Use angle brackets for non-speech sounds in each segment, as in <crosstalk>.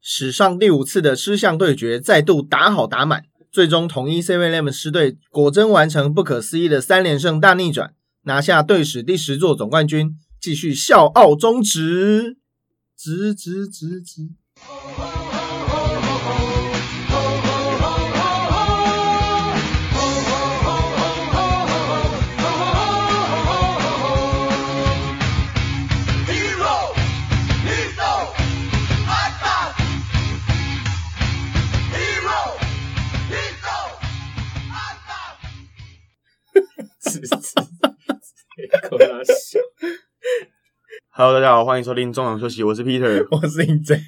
史上第五次的狮象对决再度打好打满，最终统一 Seven Eleven 狮队果真完成不可思议的三连胜大逆转，拿下队史第十座总冠军，继续笑傲中职，直直直直。<laughs> Hello，大家好，欢迎收听中场休息，我是 Peter，我是 NJ，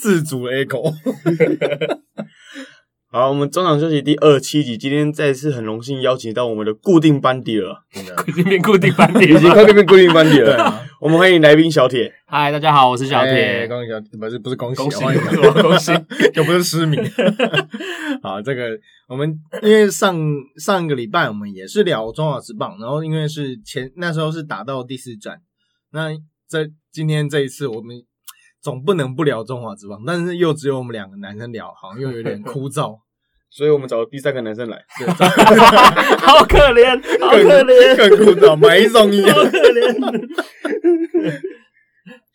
自主 echo。<laughs> 好，我们中场休息第二七集，今天再次很荣幸邀请到我们的固定班底了，已经变固定班底 <laughs> 已经快变固定班底了。我们欢迎来宾小铁。嗨，大家好，我是小哎铁。恭喜小不是不是恭喜，恭喜欢迎 <laughs> 恭喜，又不是失明。<laughs> 好，这个我们因为上上一个礼拜我们也是聊中华职棒，然后因为是前那时候是打到第四站，那这今天这一次我们总不能不聊中华之棒，但是又只有我们两个男生聊，好像又有点枯燥，<laughs> 所以我们找了第三个男生来。<laughs> 好可怜，好可怜，更枯燥，买一送一。<laughs> 好可怜。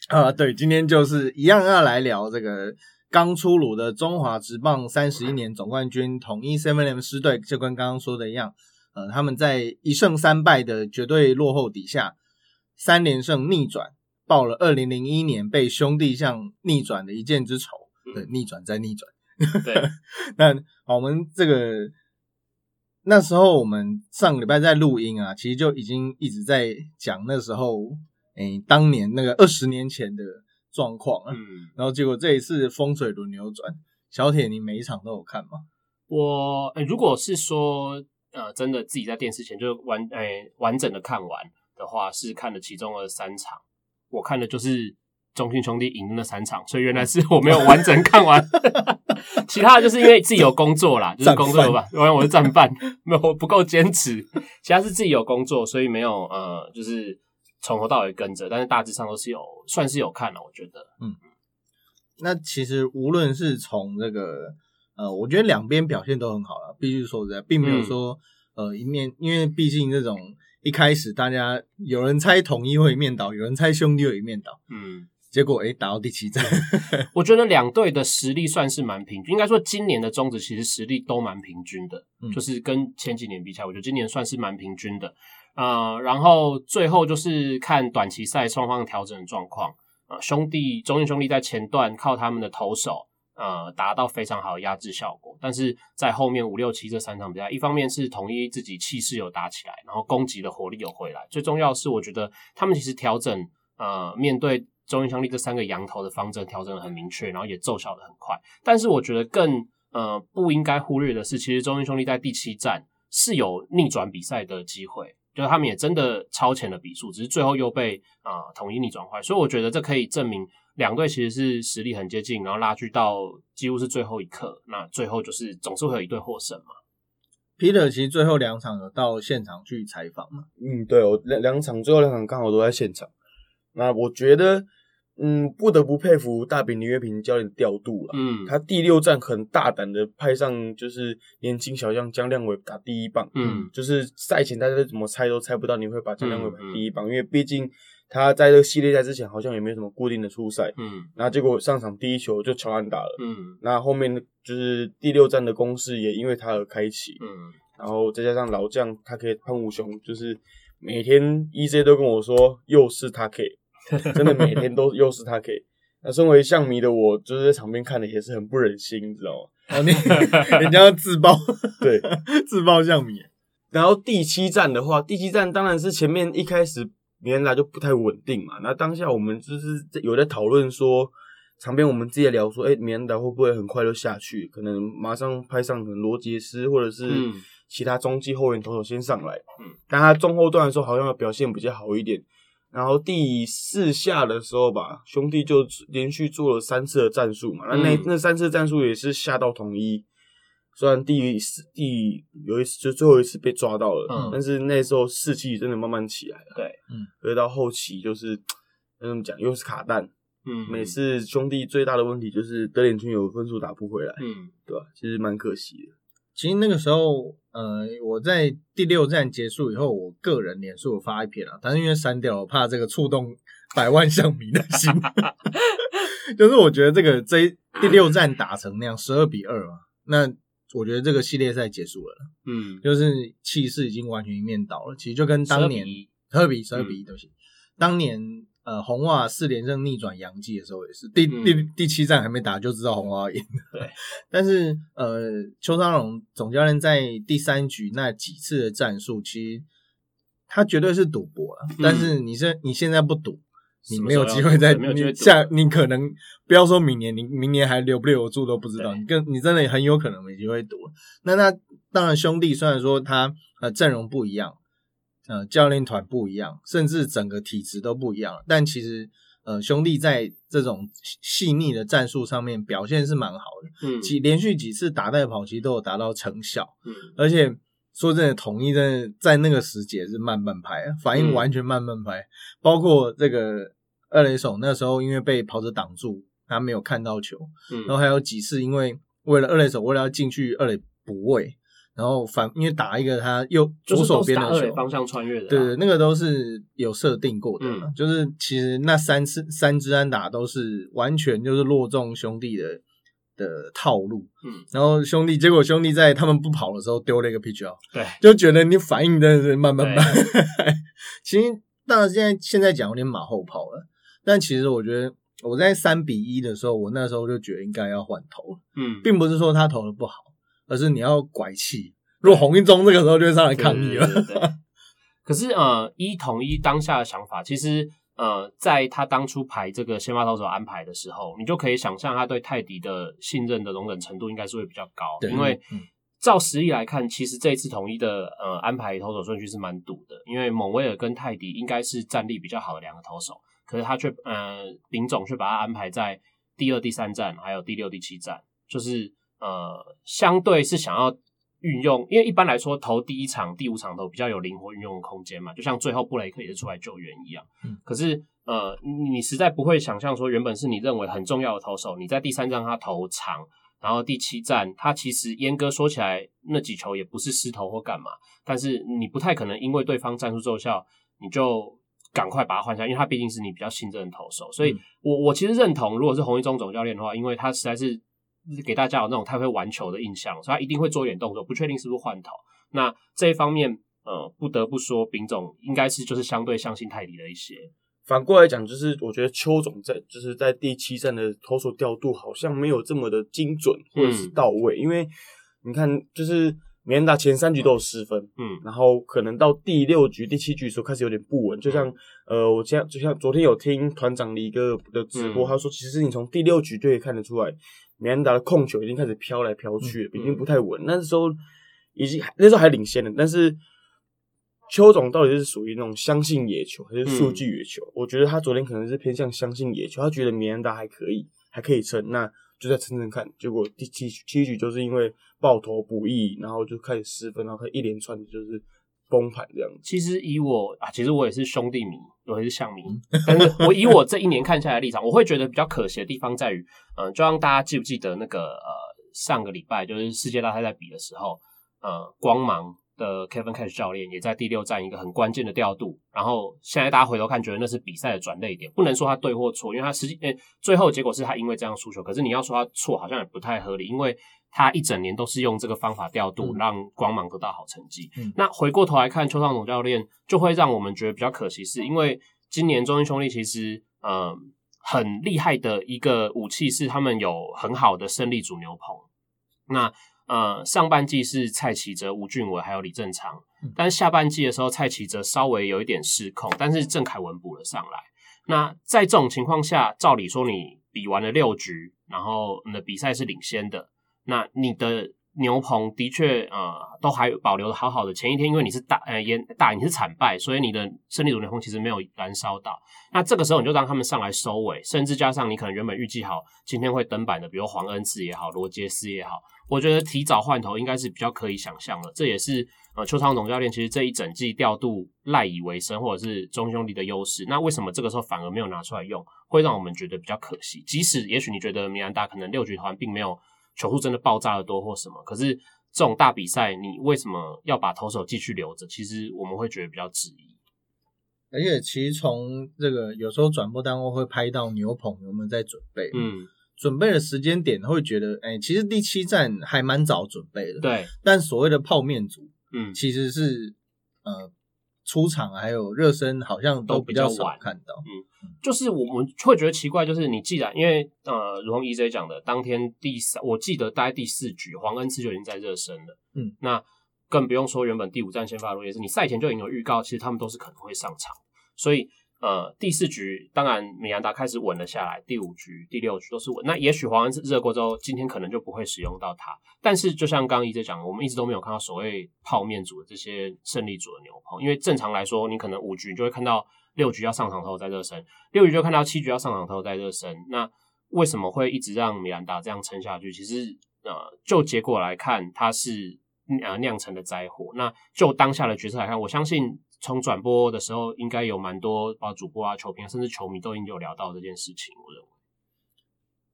啊，对，今天就是一样要来聊这个刚出炉的中华职棒三十一年总冠军统一 Seven M 狮队，就跟刚刚说的一样，呃，他们在一胜三败的绝对落后底下，三连胜逆转，报了二零零一年被兄弟象逆转的一箭之仇。对，逆转再逆转。对，<laughs> 那好我们这个那时候我们上个礼拜在录音啊，其实就已经一直在讲那时候，诶、当年那个二十年前的状况啊。嗯，然后结果这一次风水轮流转，小铁你每一场都有看吗？我诶如果是说呃，真的自己在电视前就完诶完整的看完的话，是看了其中的三场，我看的就是中信兄弟赢的那三场，所以原来是我没有完整看完。<laughs> 其他的就是因为自己有工作啦，就是工作吧，因为我是战犯，没有我不够坚持。其他是自己有工作，所以没有呃，就是从头到尾跟着，但是大致上都是有算是有看了，我觉得。嗯那其实无论是从这个呃，我觉得两边表现都很好了，必须说实在，并没有说、呃一面，因为毕竟这种一开始大家有人猜统一会一面倒，有人猜兄弟会一面倒，嗯，结果诶打到第七战，<laughs> 我觉得两队的实力算是蛮平均，应该说今年的中职其实实力都蛮平均的，嗯就是跟前几年比起来，我觉得今年算是蛮平均的。呃，然后最后就是看短期赛双方调整的状况。呃，兄弟中信兄弟在前段靠他们的投手，呃，达到非常好的压制效果，但是在后面五六七这三场比赛，一方面是统一自己气势有打起来，然后攻击的火力有回来，最重要是我觉得他们其实调整，呃，面对中英兄弟这三个羊头的方针调整的很明确，然后也奏效的很快。但是我觉得更呃不应该忽略的是，其实中英兄弟在第七战是有逆转比赛的机会，就是他们也真的超前了比数，只是最后又被呃统一逆转坏。所以我觉得这可以证明两队其实是实力很接近，然后拉锯到几乎是最后一刻，那最后就是总是会有一队获胜嘛。Peter 其实最后两场有到现场去采访嘛，嗯，对，我两两场最后两场刚好都在现场。那我觉得，嗯，不得不佩服大饼林月平教练的调度了。嗯。他第六战很大胆的派上就是年轻小将江亮伟打第一棒，嗯。就是赛前大家怎么猜都猜不到你会把江亮伟排第一棒，因为毕竟他在这个系列赛之前好像也没有什么固定的出赛，嗯。然后结果上场第一球就乔安打了，嗯。那后面就是第六站的攻势也因为他而开启，嗯。然后再加上老将他可以潘武雄，就是每天 EJ 都跟我说又是他 K，<laughs> 真的每天都又是他给。那身为象迷的我，就是在场边看的也是很不忍心，你知道吗？<laughs> 哦，你人家要自爆，对，<laughs> 自爆像迷，然后第七站的话，第七站当然是前面一开始米兰达就不太稳定嘛。那当下我们就是在有在讨论说，场边我们自己聊说，哎、米兰达会不会很快就下去？可能马上派上可能罗杰斯或者是嗯其他中继后援投手先上来。嗯，但他中后段的时候好像表现比较好一点。然后第四下的时候吧，兄弟就连续做了三次的战术嘛，那那嗯那三次战术也是下到统一，虽然第四第有一次就最后一次被抓到了，嗯但是那时候士气真的慢慢起来了。对，嗯，所以到后期就是那怎么讲，又是卡弹，嗯，每次兄弟最大的问题就是德联军有分数打不回来，嗯对吧？其实蛮可惜的。其实那个时候，呃，我在第六站结束以后，我个人脸书有发一篇啊，但是因为删掉了，我怕这个触动百万象迷的心。<laughs> <laughs> 就是我觉得这个这第六站打成那样，十二比二嘛，那我觉得这个系列赛结束了，嗯，就是气势已经完全一面倒了。其实就跟当年12比十二比十二比一，嗯对不起，当年呃红袜四连胜逆转洋基的时候也是，第嗯第第七战还没打就知道红袜要赢。对，但是呃，邱昌荣总教练在第三局那几次的战术，其实他绝对是赌博了。嗯但是你现你现在不赌，你没有机会再没有机会赌你下，你可能不要说明年，你明年还留不留住都不知道。你更你真的很有可能没机会赌了。那那当然，兄弟虽然说他呃阵容不一样，呃教练团不一样，甚至整个体质都不一样，但其实呃兄弟在这种细腻的战术上面表现是蛮好的。嗯几连续几次打带跑，其实都有达到成效，嗯。而且说真的，统一真的在那个时节是慢半拍，反应完全慢半拍，包括这个二垒手那时候因为被跑者挡住，他没有看到球，嗯，然后还有几次因为为了二垒手为了要进去二垒补位，然后反因为打一个他右左手边的方向穿越的啊，对对，那个都是有设定过的，嗯。就是其实那三次三支安打都是完全就是落中兄弟的的套路，嗯，然后兄弟结果兄弟在他们不跑的时候丢了一个 pitch out，对，就觉得你反应真的是慢慢对慢。<laughs> 其实当然现在现在讲有点马后炮了，但其实我觉得我在三比一的时候，我那时候就觉得应该要换头了，嗯，并不是说他投的不好，而是你要拐气。如果洪一中这个时候就会上来抗议了，对对对对可是呃，一统一当下的想法，其实呃，在他当初排这个先发投手安排的时候，你就可以想象他对泰迪的信任的容忍程度应该是会比较高，对因为嗯。照实力来看，其实这一次统一的呃安排投手顺序是蛮堵的，因为蒙威尔跟泰迪应该是战力比较好的两个投手，可是他却呃林总却把他安排在第二、第三站，还有第六、第七站，就是呃相对是想要运用，因为一般来说投第一场、第五场投比较有灵活运用的空间嘛，就像最后布雷克也是出来救援一样。嗯。可是呃，你你实在不会想象说，原本是你认为很重要的投手，你在第三站他投长，然后第七站他其实阉割说起来那几球也不是失投或干嘛，但是你不太可能因为对方战术奏效，你就赶快把他换下，因为他毕竟是你比较信任的投手，所以嗯。我我其实认同，如果是洪一中总教练的话，因为他实在是给大家有那种太会玩球的印象，所以他一定会做一点动作，不确定是不是换头。那这一方面，呃，不得不说，丙总应该是就是相对相信泰迪的一些，反过来讲，就是我觉得邱总在就是在第七站的投手调度好像没有这么的精准或者是到位，因为你看，就是米兰达前三局都有失分，嗯然后可能到第六局、第七局的时候开始有点不稳，就像、呃，我现在就像昨天有听团长李哥的直播，嗯他说其实你从第六局就可以看得出来，米兰达的控球已经开始飘来飘去了，嗯已经不太稳。那时候已经那时候还领先了，但是邱总到底是属于那种相信野球还是数据野球？我觉得他昨天可能是偏向相信野球，他觉得米兰达还可以，还可以撑，那就在撑撑看。结果第七七局就是因为爆头不易，然后就开始失分，然后一连串的就是崩盘这样子。其实以我啊，其实我也是兄弟迷，我也是象迷，但是我以我这一年看下来的立场，我会觉得比较可惜的地方在于，嗯、就让大家记不记得那个呃上个礼拜就是世界大赛在比的时候，呃光芒的 Kevin Cash 教练也在第六站一个很关键的调度，然后现在大家回头看，觉得那是比赛的转捩点，不能说他对或错，因为他实际诶、最后结果是他因为这样输球，可是你要说他错，好像也不太合理，因为他一整年都是用这个方法调度，嗯让光芒得到好成绩。嗯那回过头来看邱尚总教练，就会让我们觉得比较可惜，是因为今年中英兄弟其实呃很厉害的一个武器是他们有很好的胜利主牛棚。那呃上半季是蔡奇哲、吴俊伟还有李正昌，但是下半季的时候蔡奇哲稍微有一点失控，但是郑凯文补了上来。那在这种情况下，照理说你比完了六局，然后你的比赛是领先的，那你的牛棚的确呃都还保留的好好的。前一天因为你是大呃也大你是惨败，所以你的胜利组牛棚其实没有燃烧到。那这个时候你就让他们上来收尾，甚至加上你可能原本预计好今天会登板的，比如黄恩赐也好，罗杰斯也好，我觉得提早换头应该是比较可以想象的。这也是呃邱昌总教练其实这一整季调度赖以为生，或者是中兄弟的优势。那为什么这个时候反而没有拿出来用？会让我们觉得比较可惜。即使也许你觉得米兰达可能六局团并没有球速真的爆炸的多或什么，可是这种大比赛，你为什么要把投手继续留着？其实我们会觉得比较质疑。而且其实从这个有时候转播单位会拍到牛棚有没有在准备，嗯，准备的时间点会觉得，哎，其实第七站还蛮早准备的，。对，但所谓的泡面组嗯，其实是呃出场还有热身好像都比较少看到，嗯就是我们会觉得奇怪，就是你既然因为呃，如同 EJ 讲的，当天第三，我记得大概第四局，黄恩赐就已经在热身了，嗯，那更不用说原本第五站先发罗也是，你赛前就已经有预告，其实他们都是可能会上场，所以呃，第四局当然米兰达开始稳了下来，第五局、第六局都是稳，那也许黄恩赐热过之后，今天可能就不会使用到它，但是就像刚刚一直讲，我们一直都没有看到所谓泡面组的这些胜利组的牛棚，因为正常来说，你可能五局你就会看到六局要上场后再热身，六局就看到七局要上场后再热身。那为什么会一直让米兰达这样撑下去？其实呃，就结果来看，它是呃酿成的灾祸。那就当下的决策来看，我相信从转播的时候，应该有蛮多包括主播啊、球评啊甚至球迷都已经有聊到这件事情。我认为，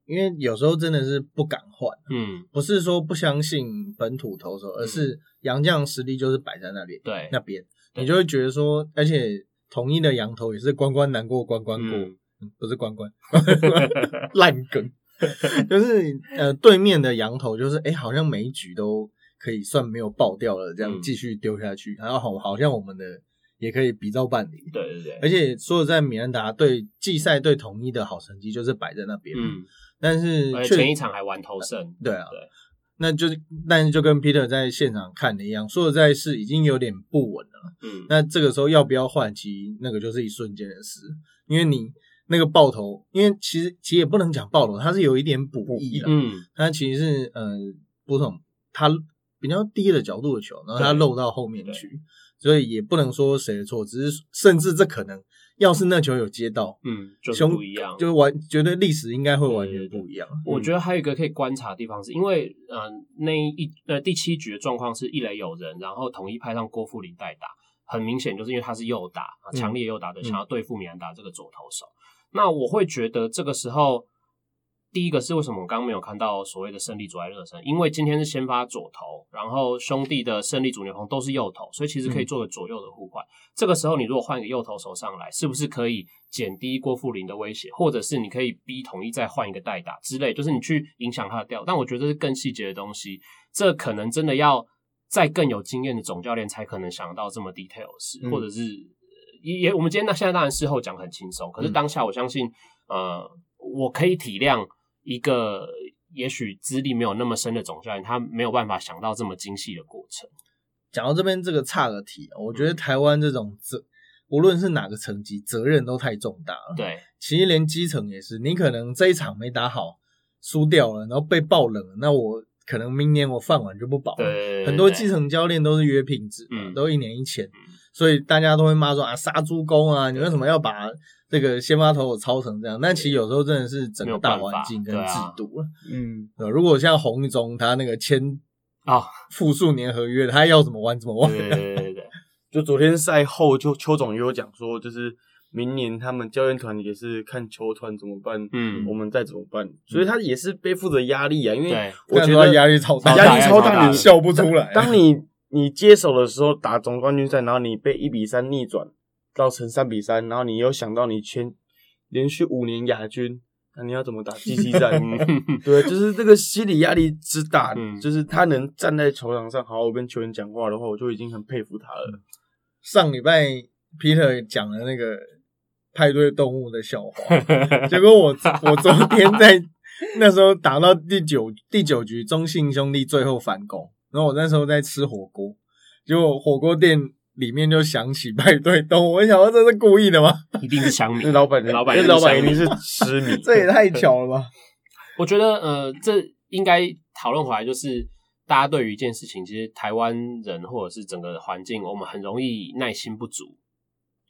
因为有时候真的是不敢换，嗯，不是说不相信本土投手，而是洋将实力就是摆在那里对，那边，你就会觉得说，而且统一的羊头也是关关难过关关过，嗯。嗯不是关关，<laughs> 烂梗，<laughs> 就是呃对面的羊头就是哎、诶好像每一局都可以算没有爆掉了，这样嗯继续丢下去，然后好好像我们的也可以比照办理。对对对，而且说实在，米兰达对季赛对统一的好成绩就是摆在那边，嗯，但是前一场还玩头胜，对啊，对那就是但是就跟 Peter 在现场看的一样，说实在是已经有点不稳了。嗯，那这个时候要不要换，其实那个就是一瞬间的事，因为你那个爆头，因为其实其实也不能讲爆头，它是有一点补益的，嗯，它其实是呃不同，它比较低的角度的球，然后它漏到后面去，所以也不能说谁的错，只是甚至这可能要是那球有接到，嗯，就是不一样，就完觉得历史应该会完全不一样。我觉得还有一个可以观察的地方，是因为呃那一呃第七局的状况是一垒有人，然后统一派上郭富林代打，很明显就是因为他是右打，啊嗯强烈右打的嗯想要对付米兰达这个左投手。那我会觉得这个时候，第一个是为什么我刚刚没有看到所谓的胜利组在热身，因为今天是先发左投，然后兄弟的胜利主牛棚都是右投，所以其实可以做个左右的互换。这个时候你如果换一个右投手上来，是不是可以减低郭富林的威胁，或者是你可以逼统一再换一个代打之类，就是你去影响他的调。但我觉得这是更细节的东西，这可能真的要再更有经验的总教练才可能想到这么 details，嗯或者是也也我们今天那现在当然事后讲很轻松，可是嗯当下我相信，呃，我可以体谅一个也许资历没有那么深的总教练，他没有办法想到这么精细的过程。讲到这边这个差个题啊，我觉嗯得台湾这种责，无论是哪个层级，责任都太重大了。对，其实连基层也是，你可能这一场没打好，输掉了，然后被爆冷了，那我可能明年我饭碗就不保了。对，很多基层教练都是约聘制，嗯都一年一签，所以大家都会骂说啊杀猪工啊，你为什么要把这个先发投手操成这样？但其实有时候真的是整个大环境跟制度了。嗯，呃如果像洪一中他那个签啊，复数年合约，他要怎么玩怎么玩。对对对对对，就昨天赛后，就邱总也有讲说，就是明年他们教练团也是看球团怎么办，嗯我们再怎么办，所以他也是背负着压力啊，因为我觉得压力超大，压力超大，超大你笑不出来。当你你接手的时候打总冠军赛，然后你被一比三逆转造成三比三，然后你又想到你前连续五年亚军，那你要怎么打季季战？<laughs> 对，就是这个心理压力之大，嗯就是他能站在球场上好好跟球员讲话的话，我就已经很佩服他了。上礼拜 Peter 讲了那个派对动物的笑话，<laughs> 结果我我昨天在 <laughs> 那时候打到第九第九局，中信兄弟最后反攻，然后我那时候在吃火锅，结果火锅店里面就响起派对动物，我想说这是故意的吗？<laughs> 一定是枪迷那。老板，老板老板一一定是定是痴迷，这也太巧了吧！<laughs> 我觉得呃，这应该讨论回来，就是大家对于一件事情，其实台湾人或者是整个环境，我们很容易耐心不足，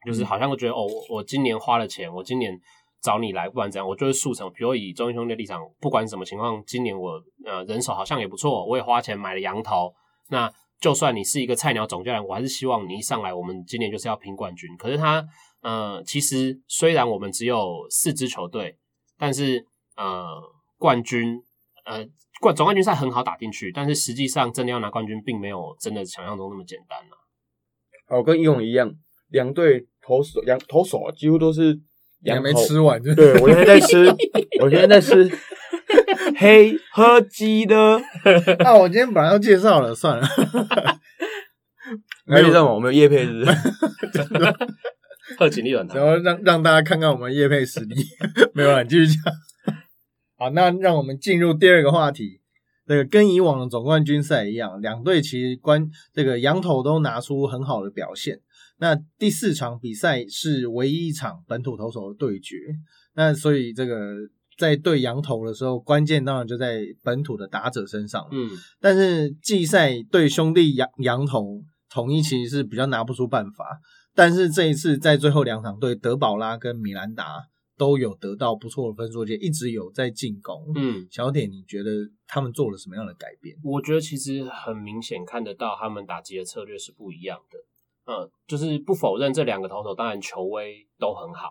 就是好像会觉得哦，我我今年花了钱，我今年找你来，不管怎样，我就是速成。比如以中英兄弟的立场，不管什么情况，今年我呃人手好像也不错，我也花钱买了羊头，那就算你是一个菜鸟总教练，我还是希望你一上来，我们今年就是要拼冠军。可是他呃，其实虽然我们只有四支球队，但是呃，冠军呃冠总冠军赛很好打进去，但是实际上真的要拿冠军，并没有真的想象中那么简单啊。好，跟游泳一样，两队投手两投手，几乎都是你还没吃完就对我现在在吃，我现在在吃黑喝鸡的，<laughs> 啊，我今天本来要介绍了，算了。<laughs> 没有让我们有叶配是不是？<laughs> 贺锦丽很难然。后让让大家看看我们叶配实力。没有了，你继续讲。好，那让我们进入第二个话题。这个跟以往的总冠军赛一样，两队其实关这个羊头都拿出很好的表现。那第四场比赛是唯一一场本土投手的对决，那所以这个在对羊头的时候，关键当然就在本土的打者身上。嗯，但是季赛对兄弟羊羊头统一其实是比较拿不出办法，但是这一次在最后两场对德保拉跟米兰达都有得到不错的分数，而且一直有在进攻。嗯，小铁，你觉得他们做了什么样的改变？我觉得其实很明显看得到他们打击的策略是不一样的。呃，就是不否认这两个投手当然球威都很好，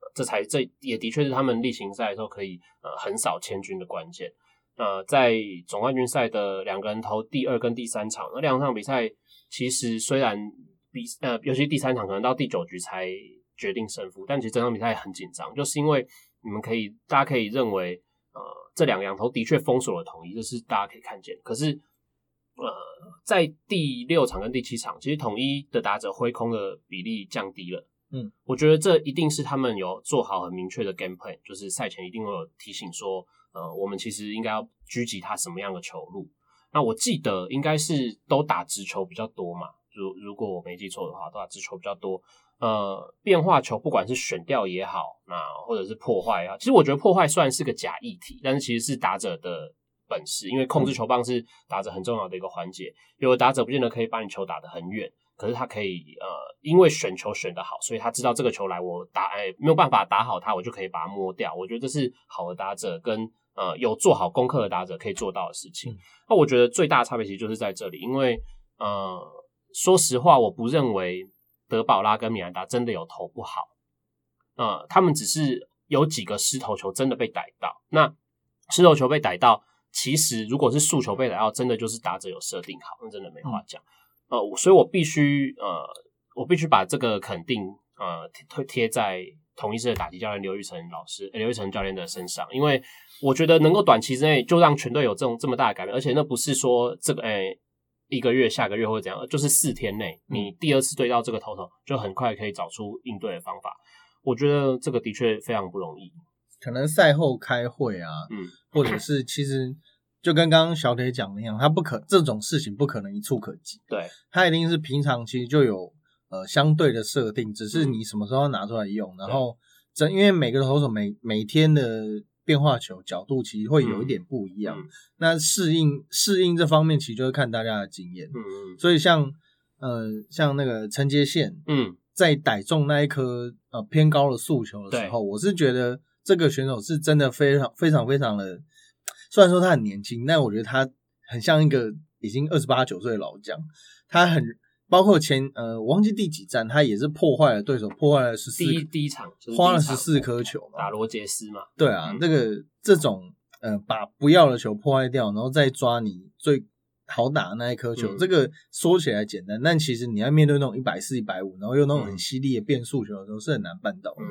呃这才这也的确是他们例行赛的时候可以呃横扫千军的关键。呃，在总冠军赛的两个人投第二跟第三场，那两场比赛其实虽然比呃，尤其第三场可能到第九局才决定胜负，但其实这场比赛很紧张，就是因为你们可以大家可以认为呃这两个羊头的确封锁了统一，这是大家可以看见。可是呃，在第六场跟第七场，其实统一的打者挥空的比例降低了。嗯，我觉得这一定是他们有做好很明确的 game plan，就是赛前一定会有提醒说，呃，我们其实应该要狙击他什么样的球路。那我记得应该是都打直球比较多嘛，如如果我没记错的话，都打直球比较多。呃，变化球不管是选掉也好，那或者是破坏也好，其实我觉得破坏虽然是个假议题，但是其实是打者的本事，因为控制球棒是打者很重要的一个环节。有的打者不见得可以把你球打得很远，可是他可以呃，因为选球选得好，所以他知道这个球来我打，哎，没有办法打好它，我就可以把它摸掉。我觉得这是好的打者跟呃有做好功课的打者可以做到的事情。嗯那我觉得最大的差别其实就是在这里，因为呃，说实话，我不认为德保拉跟米兰达真的有投不好，呃，他们只是有几个失投球真的被逮到。那失投球被逮到，其实如果是诉求被逮到，真的就是打者有设定好，那真的没话讲。呃，所以我必须呃，我必须把这个肯定呃贴贴在同一师的打击教练刘玉成老师、呃刘玉成教练的身上，因为我觉得能够短期之内就让全队有这种这么大的改变，而且那不是说这个诶、一个月、下个月或者怎样，就是四天内你第二次对到这个头头，就很快可以找出应对的方法。我觉得这个的确非常不容易。可能赛后开会啊，嗯，或者是其实就跟刚刚小铁讲的一样，他不可这种事情不可能一触可及，对，他一定是平常其实就有呃相对的设定，只是你什么时候要拿出来用，然后这因为每个投手每每天的变化球角度其实会有一点不一样，嗯。那适应适应这方面其实就是看大家的经验，嗯。嗯所以像呃像那个陈杰宪嗯，在逮中那一颗呃偏高的速球的时候，我是觉得这个选手是真的非常非常非常的，虽然说他很年轻，但我觉得他很像一个已经二十八九岁的老将，他很包括前呃我忘记第几站，他也是破坏了对手，破坏了十四第一第一场就是花了十四颗球嘛，打罗杰斯嘛，对啊，嗯。这个这种呃，把不要的球破坏掉，然后再抓你最好打的那一颗球，嗯这个说起来简单，但其实你要面对那种一百四、一百五，然后又那种很嗯。犀利的变速球的时候，是很难办到的。嗯，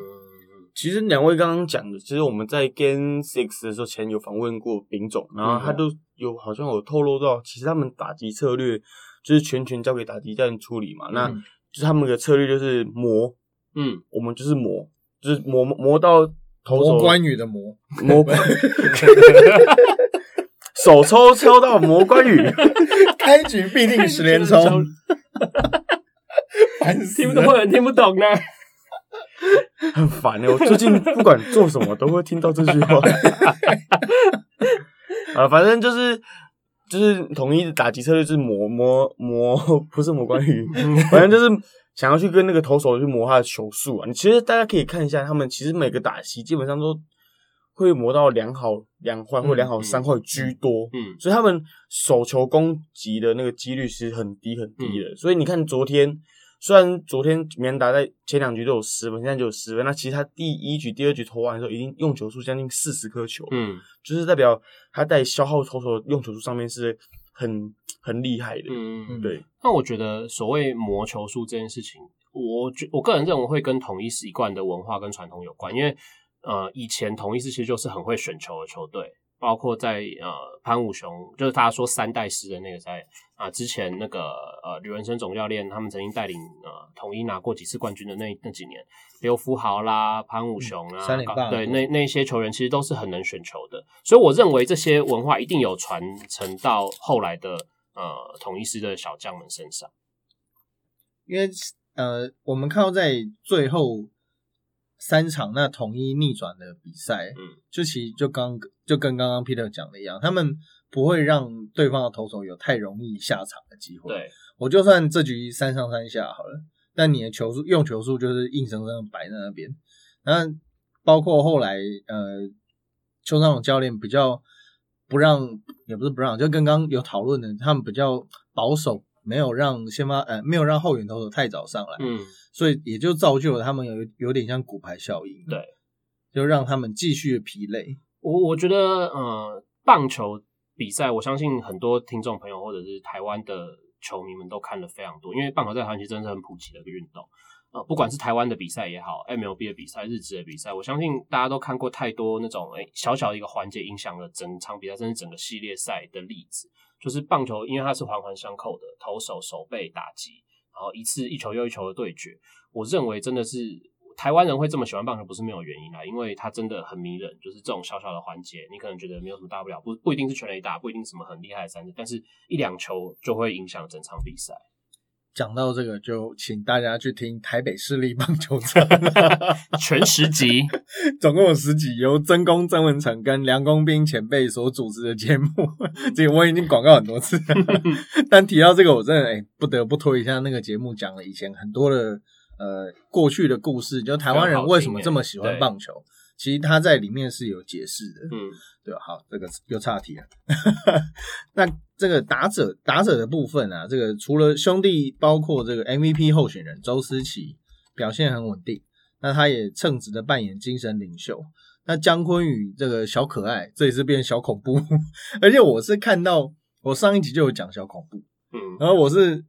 其实两位刚刚讲的，其实我们在 Game Six 的时候前有访问过丙总，然后他都有好像有透露到，其实他们打击策略就是全权交给打击教练处理嘛。那嗯。就是他们的策略就是磨，嗯，我们就是磨，就是磨磨到投关羽的魔，魔关，<laughs> 手抽抽到磨关羽，<laughs> 开局必定十连抽，<laughs> 烦死听不懂，人听不懂呢。很烦欸。我最近不管做什么都会听到这句话。<laughs> 啊，反正就是就是统一的打击策略就是磨磨磨，不是磨关羽，反正就是想要去跟那个投手去磨他的球速啊。你其实大家可以看一下，他们其实每个打击基本上都会磨到两好两坏或两好三坏居多。嗯所以他们手球攻击的那个几率是很低很低的。所以你看昨天虽然昨天米兰达在前两局都有十分，现在就有十分，那其实他第一局、第二局投完的时候，已经用球数将近四十颗球，嗯。就是代表他在消耗投手用球数上面是很很厉害的。嗯嗯，对，那我觉得所谓磨球数这件事情，我觉我个人认为会跟统一习惯的文化跟传统有关，因为呃以前统一是其实就是很会选球的球队，包括在呃潘武雄，就是大家说三代师的那个在啊、之前那个呃吕文生总教练他们曾经带领呃统一拿过几次冠军的那那几年，刘福豪啦、潘武雄啦，三连霸对那那些球员其实都是很能选球的，所以我认为这些文化一定有传承到后来的呃统一师的小将们身上。因为呃，我们看到在最后三场那统一逆转的比赛，嗯，就其实就刚就跟刚刚 Peter 讲的一样，他们不会让对方的投手有太容易下场的机会。，对，我就算这局三上三下好了，但你的球速用球数就是硬生生的摆在那边。然后包括后来呃，邱尚勇教练比较不让，也不是不让，就跟刚刚有讨论的，他们比较保守，没有让先发呃没有让后援投手太早上来，嗯，所以也就造就了他们有有点像骨牌效应，对，就让他们继续疲累。我我觉得呃，棒球比赛，我相信很多听众朋友或者是台湾的球迷们都看了非常多，因为棒球在台湾其实真的是很普及的一个运动。呃，不管是台湾的比赛也好，MLB 的比赛、日职的比赛，我相信大家都看过太多那种诶、小小的一个环节影响了整场比赛，甚至整个系列赛的例子。就是棒球，因为它是环环相扣的，投手、手背打击，然后一次一球又一球的对决，我认为真的是台湾人会这么喜欢棒球，不是没有原因啦，因为它真的很迷人。就是这种小小的环节，你可能觉得没有什么大不了，不不一定是全垒打，不一定什么很厉害的三振，但是一两球就会影响整场比赛。讲到这个，就请大家去听台北市立棒球场，<laughs> 全十集，<laughs> 总共有十集，由曾公曾文成跟梁公斌前辈所主持的节目。<laughs> 这个我已经广告很多次了，但提到这个，我真的哎、不得不推一下那个节目，讲了以前很多的呃过去的故事，就台湾人为什么这么喜欢棒球。其实他在里面是有解释的，嗯对吧？好，这个又岔题了。<laughs> 那这个打者打者的部分啊，这个除了兄弟，包括这个 MVP 候选人周思齐表现很稳定，那他也称职的扮演精神领袖。那姜昆宇这个小可爱，这也是变小恐怖，<laughs> 而且我是看到我上一集就有讲小恐怖，嗯然后我是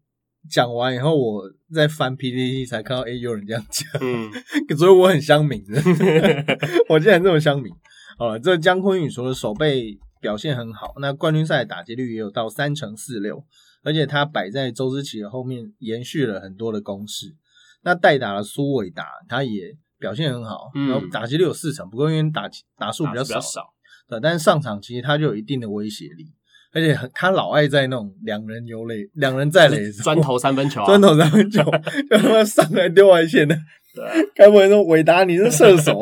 讲完以后，我在翻 PPT 才看到，诶，有人这样讲。嗯 <laughs> 所以我很乡民的，<laughs> <laughs> 我竟然这么乡民。好了，这姜昆宇除了手背表现很好，那冠军赛打击率也有到三成四六，而且他摆在周之齐的后面，延续了很多的攻势。那代打的苏伟达，他也表现很好，嗯然后打击率有四成，不过因为打打数比较少，比较少，对，但是上场其实他就有一定的威胁力，而且很他老爱在那种两人游垒、两人在垒砖头三分球啊，砖头三分球，<laughs> 就他妈上来丢外线的。对啊该不会说伟达你是射手？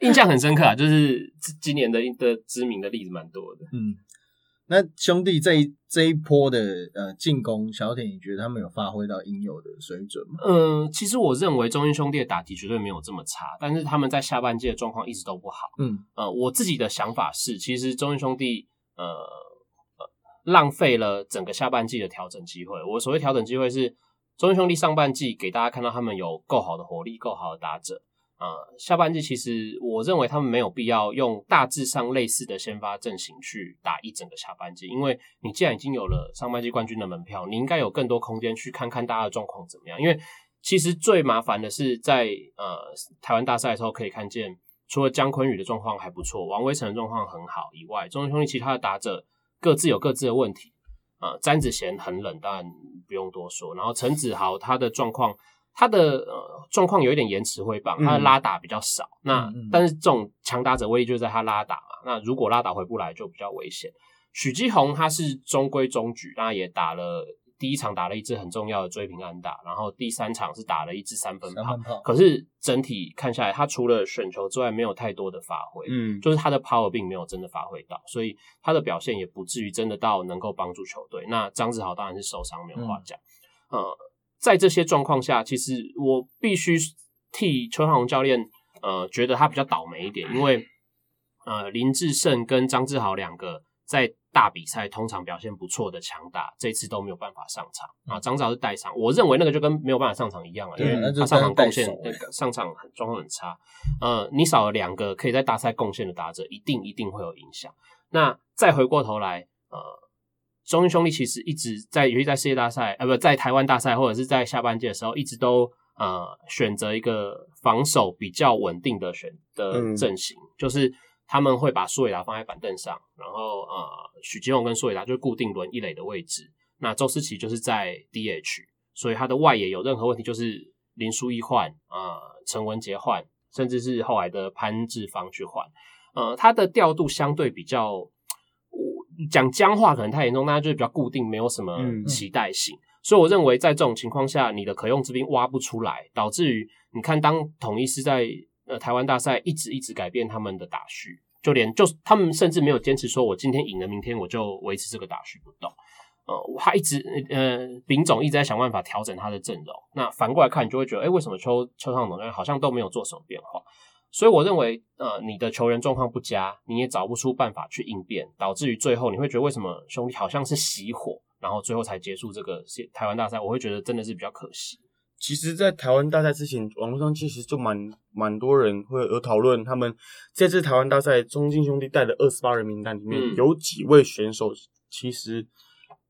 印象很深刻啊，就是今年的的知名的例子蛮多的。嗯，那兄弟这一这一波的呃进攻，小铁你觉得他们有发挥到应有的水准吗？嗯，其实我认为中英兄弟的打击绝对没有这么差，但是他们在下半季的状况一直都不好。嗯呃，我自己的想法是，其实中英兄弟呃浪费了整个下半季的调整机会。我所谓调整机会是，中英兄弟上半季给大家看到他们有够好的火力，够好的打者。呃，下半季其实我认为他们没有必要用大致上类似的先发阵型去打一整个下半季，因为你既然已经有了上半季冠军的门票，你应该有更多空间去看看大家的状况怎么样。因为其实最麻烦的是在呃台湾大赛的时候可以看见，除了姜昆宇的状况还不错，王威成的状况很好以外，中英兄弟其他的打者各自有各自的问题。呃，詹子贤很冷，当然不用多说。然后陈子豪他的状况，他的呃状况有一点延迟挥棒，他的拉打比较少。那但是这种强打者威力就是在他拉打嘛。那如果拉打回不来，就比较危险。许基宏他是中规中矩，那也打了第一场打了一支很重要的追平安打，然后第三场是打了一支三分炮。三分炮，可是整体看下来，他除了选球之外，没有太多的发挥。嗯，就是他的 power 并没有真的发挥到，所以他的表现也不至于真的到能够帮助球队。那张志豪当然是受伤没有话讲。呃，在这些状况下，其实我必须替邱汉宏教练呃觉得他比较倒霉一点，因为呃林志胜跟张志豪两个在大比赛通常表现不错的强打，这次都没有办法上场啊。张兆是带伤，我认为那个就跟没有办法上场一样了，因为他上场贡献那个上场很状况很差。呃，你少了两个可以在大赛贡献的打者，一定一定会有影响。那再回过头来，呃，中英兄弟其实一直在，尤其在世界大赛，呃，不在台湾大赛或者是在下半季的时候，一直都呃选择一个防守比较稳定的选的嗯阵型，就是他们会把苏伟达放在板凳上，然后呃许金龙跟苏伟达就固定轮一垒的位置，那周思齐就是在 DH，所以他的外野有任何问题就是林书一换，呃陈文杰换，甚至是后来的潘志芳去换，呃他的调度相对比较，我讲僵化可能太严重，大家就比较固定，没有什么嗯。期待性。所以我认为在这种情况下，你的可用之兵挖不出来，导致于你看，当统一是在呃台湾大赛一直一直改变他们的打序，就连就他们甚至没有坚持说我今天赢了，明天我就维持这个打序不动。呃，他一直呃，丙总一直在想办法调整他的阵容。那反过来看，你就会觉得，哎，为什么邱邱尚总好像都没有做什么变化？所以我认为，呃，你的球员状况不佳，你也找不出办法去应变，导致于最后你会觉得，为什么兄弟好像是熄火，然后最后才结束这个世台湾大赛？我会觉得真的是比较可惜。其实，在台湾大赛之前，网络上其实就蛮蛮多人会有讨论，他们这次台湾大赛中信兄弟带的二十八人名单里面，嗯有几位选手其实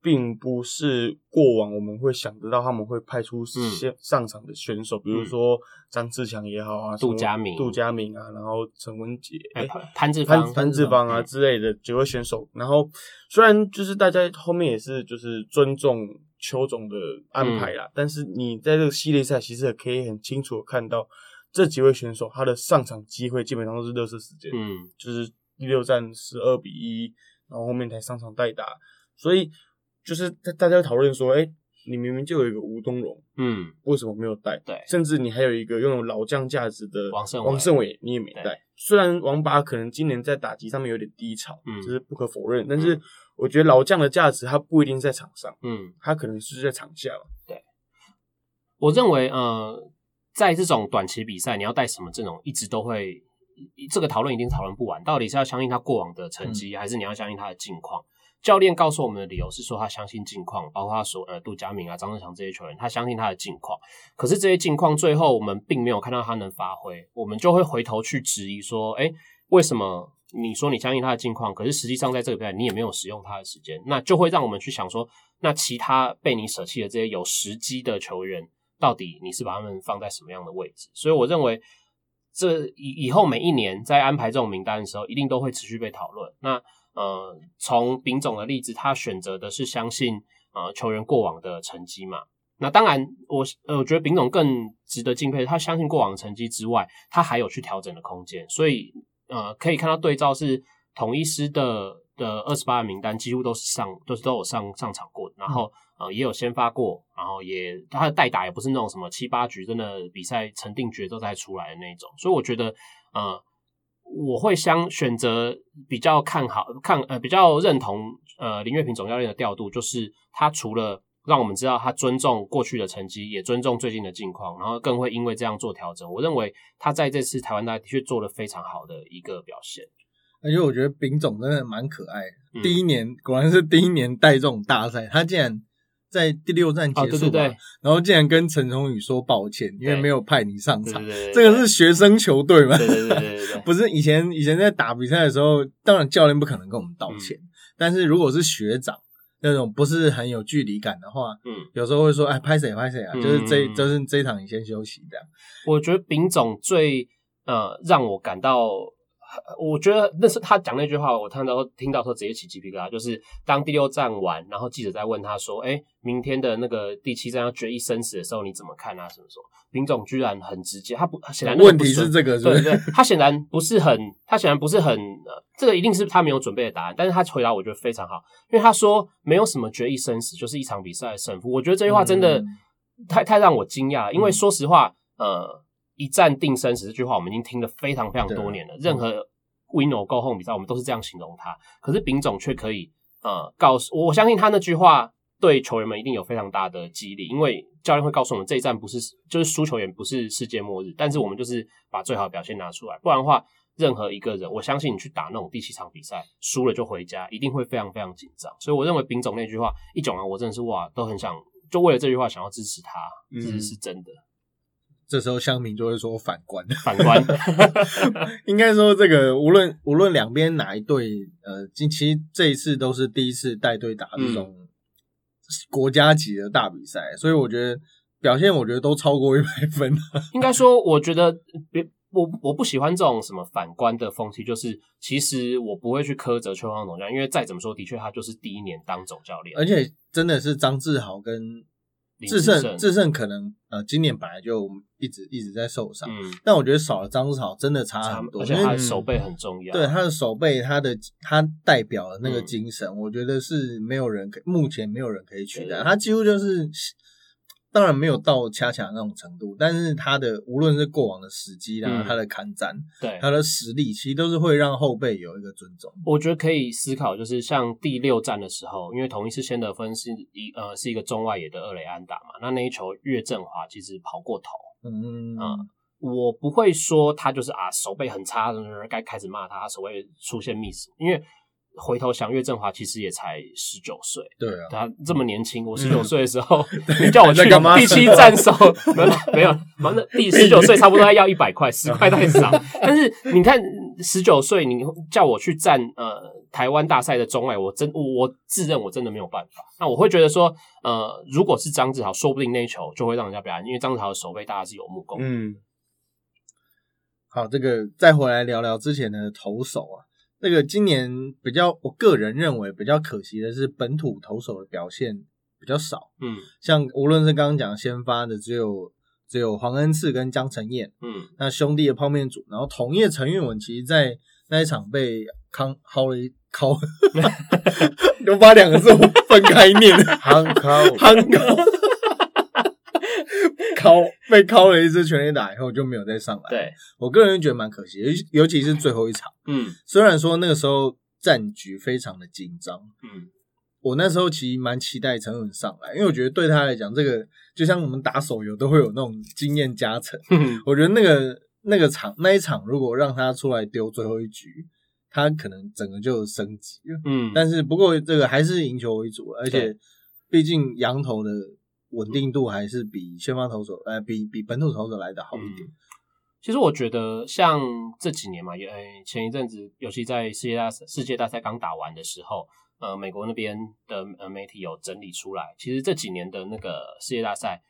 并不是过往我们会想得到他们会派出先上场的选手，比如说张志强也好啊，杜佳明杜佳明啊，然后陈文杰，潘潘志潘，潘志芳啊嗯之类的几位选手，然后虽然就是大家后面也是就是尊重邱总的安排嗯。啦，但是你在这个系列赛其实也可以很清楚的看到这几位选手他的上场机会基本上都是热身时间，嗯。就是第六战十二比一，然后后面才上场代打，所以就是大大家讨论说，哎、你明明就有一个吴东荣，嗯，为什么没有带？对。甚至你还有一个拥有老将价值的王胜伟王胜伟，你也没带。虽然王八可能今年在打击上面有点低潮，嗯。这是不可否认，但是我觉得老将的价值他不一定在场上，嗯，他可能是在场下嘛。我认为呃，在这种短期比赛，你要带什么阵容，一直都会这个讨论一定讨论不完。到底是要相信他过往的成绩，还是你要相信他的近况？教练告诉我们的理由是说，他相信近况，包括他说呃杜佳明啊、张志强这些球员，他相信他的近况。可是这些近况最后我们并没有看到他能发挥，我们就会回头去质疑说，哎，为什么你说你相信他的近况，可是实际上在这个比赛你也没有使用他的时间，那就会让我们去想说，那其他被你舍弃的这些有时机的球员，到底你是把他们放在什么样的位置？所以我认为。这以以后每一年在安排这种名单的时候，一定都会持续被讨论。那呃，从丙总的例子，他选择的是相信呃球员过往的成绩嘛。那当然我，呃我觉得丙总更值得敬佩，他相信过往的成绩之外，他还有去调整的空间。所以呃，可以看到对照是统一师的的二十八人名单，几乎都是上都是都有上上场过的，然后。呃，也有先发过，然后也他的代打也不是那种什么七八局真的比赛成定局都才出来的那种，所以我觉得呃，我会相选择比较看好看呃比较认同呃林月平总教练的调度，就是他除了让我们知道他尊重过去的成绩，也尊重最近的境况，然后更会因为这样做调整。我认为他在这次台湾大赛的确做了非常好的一个表现。而且我觉得丙总真的蛮可爱的。嗯第一年果然是第一年带这种大赛，他竟然在第六站结哦，束吧，对对对，然后竟然跟陈崇宇说抱歉，因为没有派你上场。对对对，这个是学生球队吗？对对对对对对，<laughs> 不是以前以前在打比赛的时候，当然教练不可能跟我们道歉，嗯但是如果是学长那种不是很有距离感的话，嗯。有时候会说，哎，拍谁拍谁啊，嗯就是这就是这一场你先休息这样。我觉得丙总最呃让我感到，我觉得那是他讲那句话，我看到听到时候直接起鸡皮疙瘩。就是当第六站完，然后记者在问他说：“哎，明天的那个第七站要决一生死的时候，你怎么看啊？”什么什么？林总居然很直接，他不显然那个问题不是这个是不是？对对，他显然不是很，他显然不是很，呃，这个一定是他没有准备的答案。但是他回答我觉得非常好，因为他说没有什么决一生死，就是一场比赛的胜负。我觉得这句话真的嗯太太让我惊讶了，因为说实话，呃，一战定生死这句话我们已经听了非常非常多年了，任何 win or go home 比赛我们都是这样形容他，可是丙总却可以呃告诉我，我相信他那句话。对球员们一定有非常大的激励，因为教练会告诉我们这一战不是就是输球员不是世界末日，但是我们就是把最好的表现拿出来，不然的话，任何一个人，我相信你去打那种第七场比赛，输了就回家，一定会非常非常紧张。所以我认为丙总那句话一讲完，我真的是哇，都很想就为了这句话想要支持他，嗯这是真的。这时候乡民就会说反观，反观，<laughs> 应该说这个无论无论两边哪一队，呃，近期这一次都是第一次带队打这种国家级的大比赛，所以我觉得表现我觉得都超过一百分。<laughs> 应该说，我觉得别我我不喜欢这种什么反观的风气，就是其实我不会去苛责邱方总教练，因为再怎么说，的确他就是第一年当总教练，而且真的是张志豪跟智胜胜，智胜可能呃今年本来就一直一直在受伤，嗯，但我觉得少了张志豪真的差很多，而且因为他的手背很重要，对他的手背，他的他代表的那个嗯精神，我觉得是没有人可目前没有人可以取代。他几乎就是，当然没有到恰恰那种程度，但是他的无论是过往的时机啦，嗯他的砍斩，对，他的实力，其实都是会让后辈有一个尊重。我觉得可以思考，就是像第六战的时候，因为同一次先得分是一呃是一个中外野的二垒安打嘛，那那一球岳振华其实跑过头，嗯嗯我不会说他就是啊手背很差，该开始骂他，他手背出现 miss，因为回头想岳振华其实也才十九岁，对啊，他这么年轻，我十九岁的时候，<laughs> 你叫我去在干嘛第七站手，没有没有，妈那第 <laughs> 十九岁差不多要一百块，<laughs> 十块太少。但是你看十九岁，你叫我去站呃台湾大赛的中外，我真我我自认我真的没有办法。那我会觉得说，呃，如果是张志豪，说不定那一球就会让人家表扬，因为张志豪的手背大家是有目共睹。嗯，好，这个再回来聊聊之前的投手啊。这个今年比较，我个人认为比较可惜的是本土投手的表现比较少。嗯。像无论是刚刚讲先发的，只有只有黄恩赐跟江承彦，嗯，那兄弟的泡面组，然后同业陈韵文，其实在那一场被康薅了一薅 <laughs> <laughs> 我把两个字分开念，<laughs> 憨靠，憨薅，<laughs> 薅被敲了一次全垒打以后就没有再上来。，对，我个人觉得蛮可惜的，尤尤其是最后一场，嗯虽然说那个时候战局非常的紧张，嗯我那时候其实蛮期待陈文上来，因为我觉得对他来讲，这个就像我们打手游都会有那种经验加成。嗯，我觉得那个那个场那一场，如果让他出来丢最后一局，他可能整个就升级了。嗯，但是不过这个还是赢球为主，而且毕竟羊头的稳定度还是比先发投手呃比比本土投手来的好一点。其实我觉得，像这几年嘛，也呃前一阵子，尤其在世界大赛世界大赛刚打完的时候，呃，美国那边的呃媒体有整理出来，其实这几年的那个世界大赛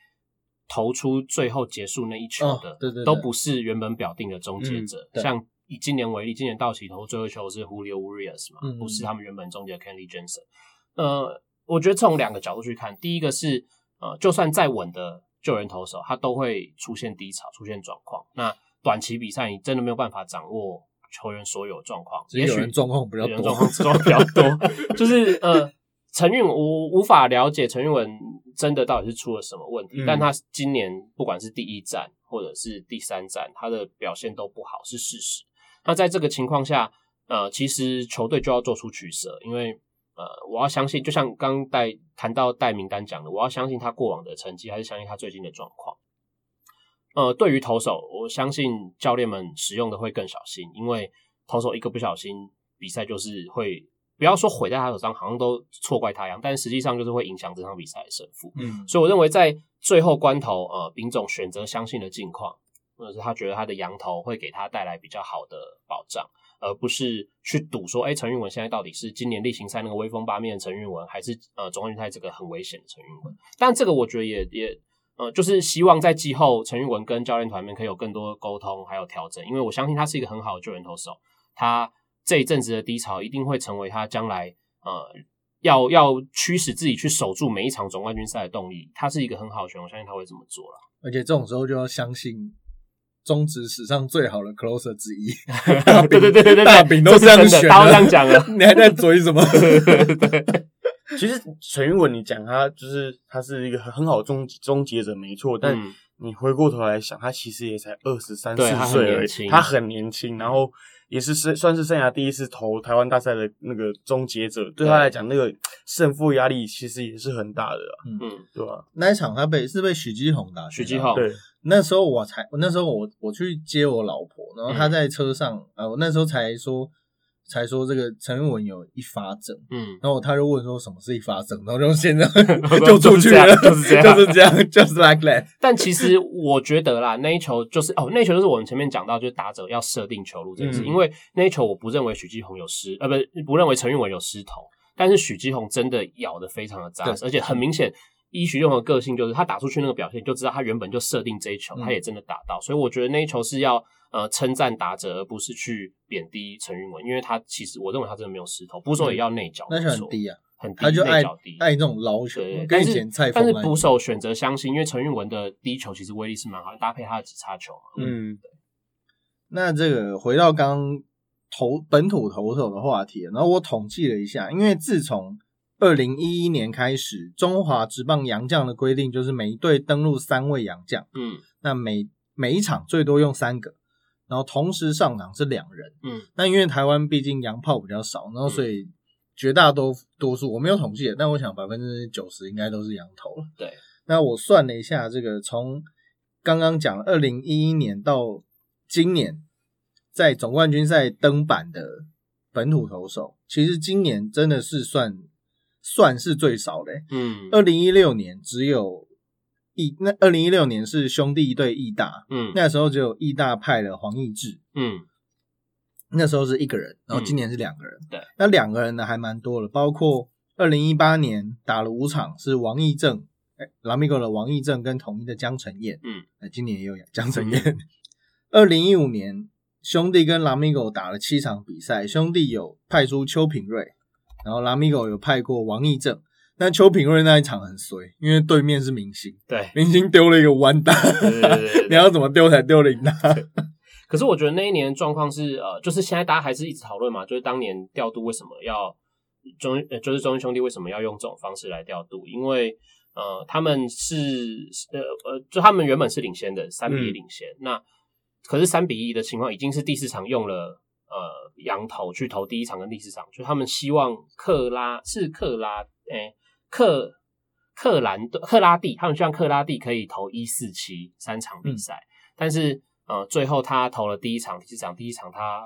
投出最后结束那一球的，哦对对对都不是原本表定的终结者。嗯像以今年为例，今年道奇投最后一球是 Julio Urias 嘛，嗯不是他们原本终结的 Kenley Jensen。呃，我觉得从两个角度去看，第一个是呃，就算再稳的救援投手，他都会出现低潮、出现状况。那短期比赛，你真的没有办法掌握球员所有状况，也许状况比较多有人状况比较多，<laughs> 就是呃，陈韵我无法了解陈韵文真的到底是出了什么问题，嗯但他今年不管是第一站或者是第三站，他的表现都不好是事实。那在这个情况下，呃，其实球队就要做出取舍，因为呃，我要相信，就像刚刚带谈到带名单讲的，我要相信他过往的成绩，还是相信他最近的状况。呃，对于投手，我相信教练们使用的会更小心，因为投手一个不小心，比赛就是会不要说毁在他手上，好像都错怪他一样，但实际上就是会影响这场比赛的胜负。嗯，所以我认为在最后关头，呃，丙总选择相信的境况，或者是他觉得他的羊头会给他带来比较好的保障，而不是去赌说，哎，陈韵文现在到底是今年例行赛那个威风八面的陈韵文，还是呃总冠军赛这个很危险的陈韵文？但这个我觉得也也呃，就是希望在季后陈韵文跟教练团们可以有更多沟通还有调整，因为我相信他是一个很好的救援投手，他这一阵子的低潮一定会成为他将来呃要要驱使自己去守住每一场总冠军赛的动力。他是一个很好的选手，我相信他会这么做了。而且这种时候就要相信中职史上最好的 closer 之一，<laughs> 对对对对对，大饼都这是这样选他都这样，讲了。<laughs> 你还在追什么？<laughs> 其实陈云文，你讲他就是他是一个很很好终终结者，没错。但嗯。你回过头来想，他其实也才二十三四对他很岁而已，年轻。他很年轻，然后也是生算是生涯第一次投台湾大赛的那个终结者，对他来讲，那个胜负压力其实也是很大的啊，嗯，对吧？那一场他被是被许基宏打，许基宏。对，那时候我才，我那时候我我去接我老婆，然后她嗯在车上，呃，我那时候才说才说这个陈韵文有一发症，嗯，然后他就问说什么是一发症，然后就现在 <laughs> 就出去了，就是这样就是这样，就是 like that。但其实我觉得啦，那一球就是哦，那一球就是我们前面讲到，就是打者要设定球路这件事。嗯因为那一球我不认为许继红有失，呃，不不认为陈韵文有失头，但是许继红真的咬的非常的扎实，而且很明显，依许继红的个性，就是他打出去那个表现，就知道他原本就设定这一球，嗯他也真的打到。所以我觉得那一球是要呃称赞打者，而不是去贬低陈韵文，因为他其实我认为他真的没有失头，捕手也要内角，那球很低啊，很低，他就爱内角低。爱这种捞球，，跟但是以前蔡但是捕手选择相信，因为陈韵文的低球其实威力是蛮好，搭配他的直插球嘛。嗯，那这个回到刚刚投本土投手的话题，然后我统计了一下，因为自从二零一一年开始，中华职棒洋将的规定就是每一队登录三位洋将，嗯那每每一场最多用三个，然后同时上场是两人。嗯那因为台湾毕竟洋炮比较少，然后所以绝大多多数我没有统计，但我想百分之九十应该都是洋投了。对，那我算了一下，这个从刚刚讲二零一一年到今年，在总冠军赛登板的本土投手，其实今年真的是算算是最少的欸。嗯二零一六年只有义，那二零一六年是兄弟对义大，嗯那时候只有义大派了黄义志，嗯那时候是一个人，然后今年是两个人。对，那两个人呢还蛮多的，包括二零一八年打了五场是王义正，哎，拉米狗的王义正跟统一的江承彦，嗯，呃，今年也有江承彦。二零一五年兄弟跟拉米狗打了七场比赛，兄弟有派出邱品瑞，然后拉米狗有派过王义正。但邱品瑞那一场很衰，因为对面是明星，对明星丢了一个弯打，对对对对你要怎么丢才丢得赢他？可是我觉得那一年的状况是，呃，就是现在大家还是一直讨论嘛，就是当年调度为什么要中，呃，就是中英兄弟为什么要用这种方式来调度？因为呃，他们是呃呃，就他们原本是领先的，三比一嗯领先，那可是三比一的情况已经是第四场用了呃羊头去投第一场跟第四场，就他们希望克拉是克拉，诶、克克兰克拉蒂，他们希望克拉蒂可以投一四七三场比赛，但是呃，最后他投了第一场、第四场，第一场他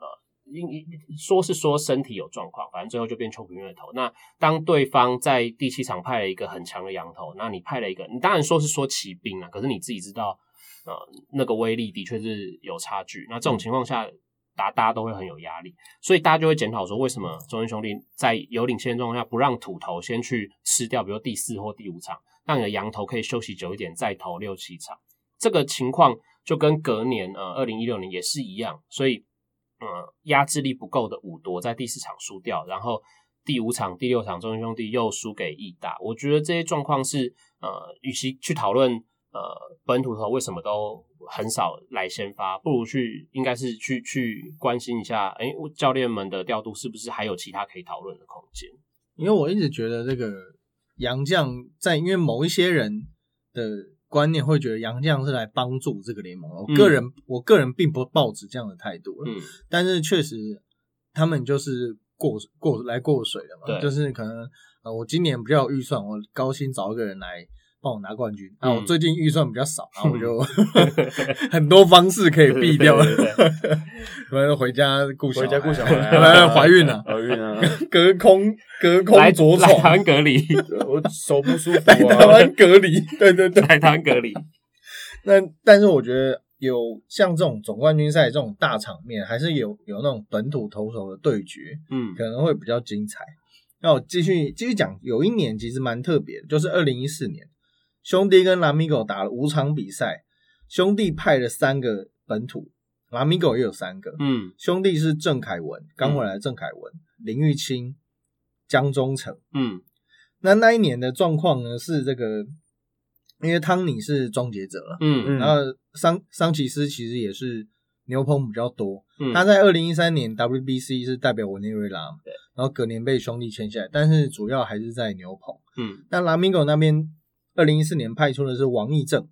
呃，应应说是说身体有状况，反正最后就变邱平瑞投。那当对方在第七场派了一个很强的羊头，那你派了一个，你当然说是说骑兵啊，可是你自己知道，呃，那个威力的确是有差距。那这种情况下。打大家都会很有压力，所以大家就会检讨说，为什么中英兄弟在有领先状况下不让土头先去吃掉，比如第四或第五场，让你的羊头可以休息久一点，再投六七场。这个情况就跟隔年呃二零一六年也是一样，所以呃压制力不够的五多在第四场输掉，然后第五场、第六场中英兄弟又输给义大。我觉得这些状况是呃，与其去讨论呃本土头为什么都很少来先发，不如去应该是去去关心一下，哎，教练们的调度是不是还有其他可以讨论的空间？因为我一直觉得这个杨绛在，因为某一些人的观念会觉得杨绛是来帮助这个联盟。我个人、我个人并不抱持这样的态度了，嗯但是确实他们就是过过来过水的嘛，就是可能呃我今年比较有预算，我高薪找一个人来。帮我拿冠军啊！嗯我最近预算比较少，然后我就 <laughs> 很多方式可以避掉，对对对然后回家顾小孩，回家顾小孩啊呃怀孕了，<laughs> 怀孕了，隔空隔空来台，湾隔离，我手不舒服在台啊，湾隔离，对对对。来台湾隔离。那但是我觉得有像这种总冠军赛这种大场面，还是有有那种本土投手的对决，嗯可能会比较精彩。那我继续继续讲，有一年其实蛮特别的，就是二零一四年，兄弟跟拉米狗打了五场比赛，兄弟派了三个本土，拉米狗也有三个。嗯兄弟是郑凯文，刚回来的郑凯文、林玉清、江忠诚。嗯那那一年的状况呢是这个，因为汤尼是终结者了，嗯然后桑桑奇斯其实也是牛棚比较多。嗯，他在二零一三年 WBC 是代表委内瑞拉，对，然后隔年被兄弟签下来，但是主要还是在牛棚。嗯那拉米狗那边二零一四年派出的是王义正，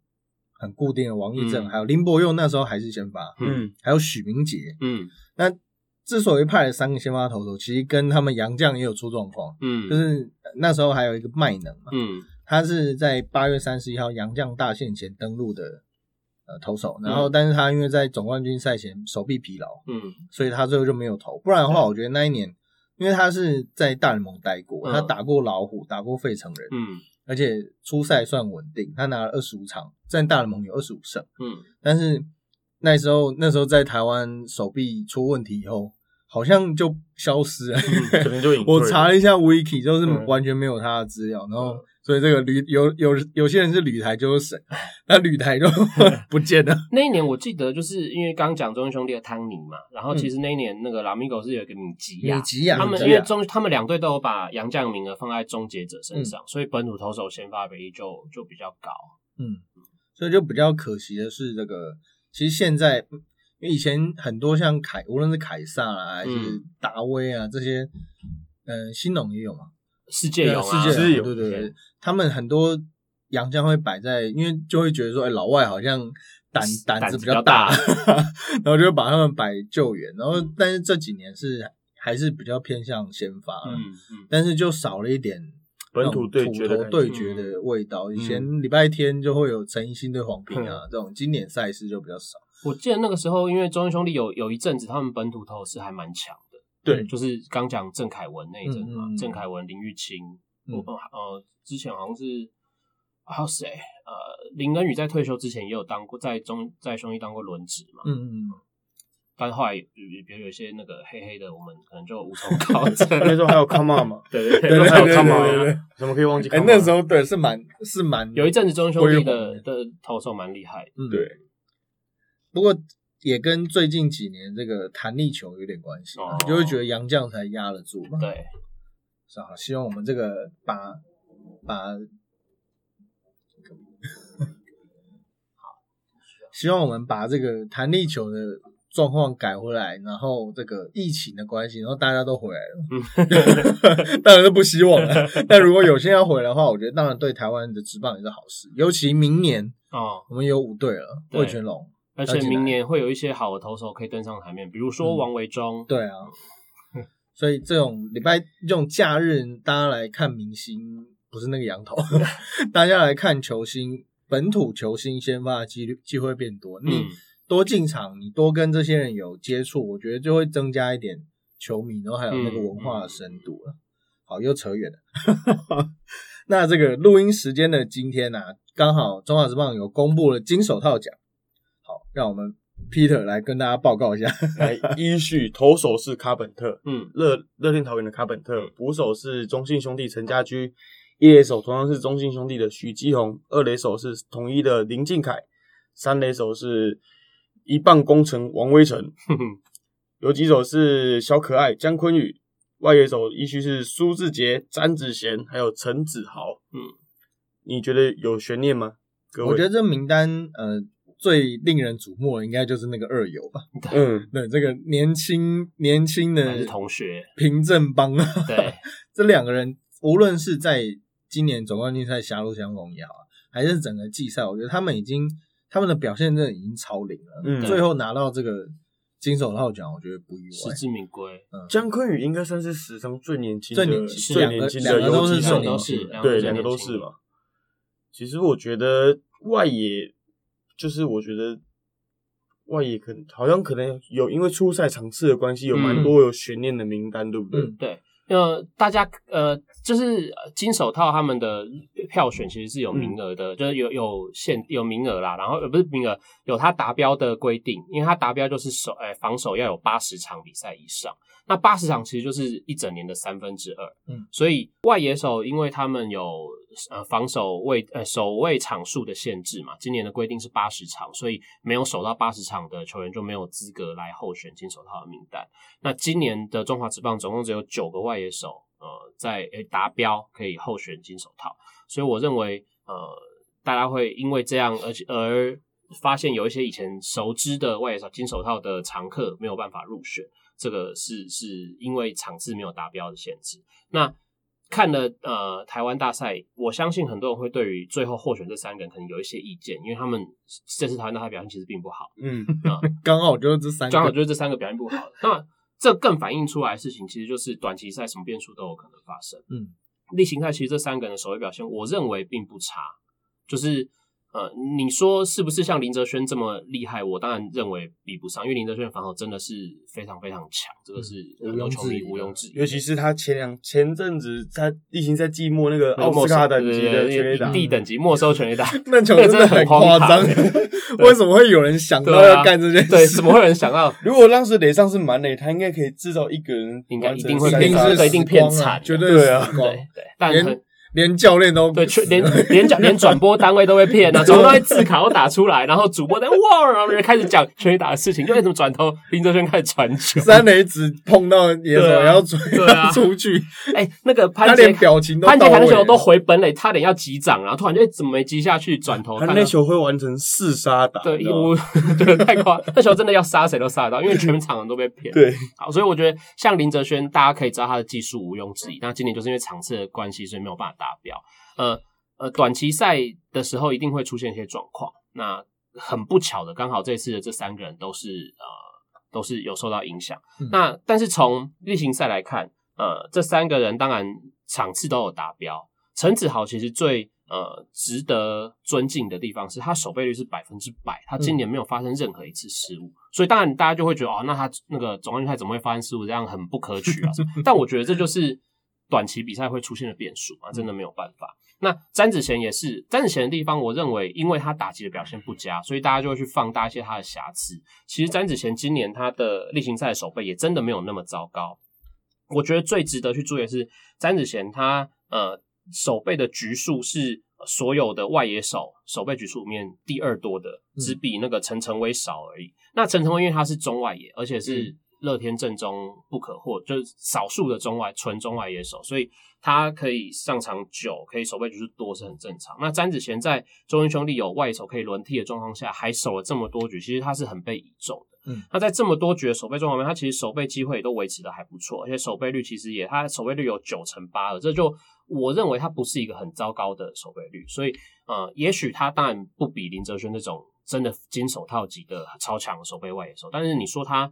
很固定的王义正，嗯。还有林柏佑那时候还是先发，嗯。还有许明杰。嗯。那之所以派了三个先发投手，其实跟他们杨将也有出状况，嗯，就是那时候还有一个麦能嘛，嗯。他是在八月三十一号杨将大限前登陆的呃投手，然后但是他因为在总冠军赛前手臂疲劳，嗯。所以他最后就没有投。不然的话，我觉得那一年，因为他是在大联盟待过，嗯。他打过老虎，打过费城人，嗯而且初赛算稳定，他拿了二十五场，在大联盟有二十五胜。嗯，但是那时候那时候在台湾手臂出问题以后，好像就消失了。可能就我查了一下 wiki，就是嗯完全没有他的资料，然后所以这个旅有有有些人是旅台就是省，<laughs> 那旅台就 <laughs> 不见了。<laughs> 那一年我记得就是因为刚刚讲中英兄弟的汤尼嘛，然后其嗯实那一年那个拉米狗是有一个米吉亚米，吉亚，他们因为中他们两队都有把洋将名额放在终结者嗯身上，所以本土投手先发比例就就比较高。嗯，所以就比较可惜的是，这个其实现在，因为以前很多像凯，无论是凯撒啊，还是嗯达威啊这些，嗯、新农也有嘛，世界有啊，世界是有对对对，他们很多洋将会摆在，因为就会觉得说，哎、老外好像胆胆子比较大，<laughs> 然后就会把他们摆救援，然后但是这几年是还是比较偏向先发，嗯嗯，但是就少了一点本土对决头对决的味道。以前礼拜天就会有陈奕迅对黄平啊，这种经典赛事就比较少。我记得那个时候，因为中英兄弟有有一阵子他们本土投是还蛮强的，对就是刚讲郑凯文那一阵子嘛郑凯文、林玉清，嗯。我呃之前好像是还有谁？呃林恩宇在退休之前也有当过在中在兄弟当过轮值嘛，嗯嗯嗯，但后来比比如有一些那个黑黑的，我们可能就无从 <laughs> 考证。<laughs> <laughs> 那时候还有 Come On 嘛，对对对对还有对 Come On，怎么可以忘记哎、Come On？那时候对是蛮是蛮有一阵子中英兄弟的。的投手蛮厉害的，嗯。对，不过也跟最近几年这个弹力球有点关系啊，哦。你就会觉得杨将才压得住嘛。对，是啊，希望我们这个把把，希望我们把这个弹力球的状况改回来，然后这个疫情的关系，然后大家都回来了，嗯。<laughs> 当然是不希望了。但如果有些要回来的话，我觉得当然对台湾的职棒也是好事，尤其明年哦，我们有五队了，对。魏全龙，而且明年会有一些好的投手可以登上台面，比如说嗯王维忠，对啊，<laughs> 所以这种礼拜这种假日，大家来看明星，不是那个羊头，<laughs> 大家来看球星，本土球星先发的几率机会变多。你嗯，多进场，你多跟这些人有接触，我觉得就会增加一点球迷，然后还有那个文化的深度了。好，又扯远了。<laughs> 那这个录音时间的今天呢、啊，刚好中华职棒有公布了金手套奖。好，让我们 Peter 来跟大家报告一下。<laughs> 来依序投手是卡本特，嗯，乐乐天桃园的卡本特，捕手是中信兄弟陈家驹，一垒手同样是中信兄弟的许基宏，二垒手是统一的林敬凯，三垒手是一棒功臣王威成，哼 <laughs> 哼游击手是小可爱姜坤宇，外野手依序是苏志杰、詹子贤，还有陈子豪。嗯，你觉得有悬念吗？各位，我觉得这名单呃最令人瞩目的应该就是那个二游吧。嗯，对，这个年轻年轻的同学，平正帮啊，对，<laughs> 这两个人无论是在今年总冠军赛狭路相逢也好，还是整个季赛，我觉得他们已经他们的表现真的已经超龄了。嗯。最后拿到这个金手套奖，我觉得不意外。实至名归，嗯，姜坤宇应该算是史上最年轻的、最年轻最两个年轻的。两个都是年轻，对，两个都是嘛。其实我觉得外野就是我觉得外野可能好像可能有因为初赛场次的关系，有蛮嗯多有悬念的名单，对不对？嗯对。呃，大家呃，就是呃金手套他们的票选其实是有名额的，就是有有限有名额啦，然后呃不是名额，有他达标的规定，因为他达标就是守呃防守要有八十场比赛以上，那八十场其实就是一整年的三分之二，嗯，所以外野手因为他们有呃防守位呃守卫场数的限制嘛，今年的规定是八十场，所以没有守到八十场的球员就没有资格来候选金手套的名单。那今年的中华职棒总共只有九个外野手，呃，在诶达标可以候选金手套，所以我认为，呃，大家会因为这样，而且而发现有一些以前熟知的外野手金手套的常客没有办法入选，这个是是因为场次没有达标的限制。那看了呃台湾大赛，我相信很多人会对于最后候选这三个人可能有一些意见，因为他们这次台湾大赛表现其实并不好。嗯，<laughs> 刚好就是这三个，刚好就是这三个表现不好的。那这更反映出来的事情，其实就是短期赛什么变数都有可能发生。嗯，例行赛其实这三个人的首位表现，我认为并不差，就是呃，你说是不是像林哲轩这么厉害？我当然认为比不上，因为林哲轩的防守真的是非常非常强，这个是很多球迷毋庸置疑。尤其是他前两前阵子他已经在季末那个奥莫斯卡等级的对全垒打影，帝等级没收全垒打，<laughs> 那球真的很夸张，<laughs> 为什么会有人想到要干这件事？对，怎么会有人想到？<laughs> 如果当时垒上是满垒，他应该可以制造一个人应该一定会一定是这个一定骗死光啊惨绝对对啊对对，但连教练都对，全连连讲 <laughs> 连转播单位都被骗啊，转播单位字卡都打出来，然后主播在哇，然后人开始讲全垒打的事情，又为什么转头林哲轩开始传球？三垒只碰到野手对啊要转对啊出去，哎，那个潘杰连表情都潘杰凯那球都回本垒，差点要击掌，然后突然就哎怎么没击下去？转头他那球会完成四杀打，对，你知道吗我 <laughs> 对太夸，那球真的要杀谁都杀得到，因为全场人都被骗。<laughs> 对，好，所以我觉得像林哲轩，大家可以知道他的技术毋庸置疑。那今年就是因为场次的关系，所以没有办法达标。呃呃，短期赛的时候一定会出现一些状况。那很不巧的，刚好这次的这三个人都是呃都是有受到影响。嗯那但是从例行赛来看，呃，这三个人当然场次都有达标。陈子豪其实最呃值得尊敬的地方是他守备率是百分之百，他今年没有发生任何一次失误，所以当然大家就会觉得哦，那他那个总冠军赛怎么会发生失误，这样很不可取啊。<laughs> 但我觉得这就是短期比赛会出现的变数啊，真的没有办法。那詹子贤也是，詹子贤的地方，我认为因为他打击的表现不佳，所以大家就会去放大一些他的瑕疵。其实詹子贤今年他的例行赛的守备也真的没有那么糟糕。我觉得最值得去注意的是詹子贤他呃守备的局数是所有的外野手守备局数里面第二多的，只比那个陈晨威少而已。那陈晨威因为他是中外野，而且是乐天正中不可或，就是少数的中外纯中外野手，所以他可以上场久，可以守备局数多是很正常。那詹子贤在中英兄弟有外手可以轮替的状况下，还守了这么多局，其实他是很被倚重的。嗯，那在这么多局的守备状况下面，他其实守备机会也都维持的还不错，而且守备率其实也他守备率有九成八了，这就我认为他不是一个很糟糕的守备率，所以呃，也许他当然不比林哲轩那种真的金手套级的超强的守备外野手，但是你说他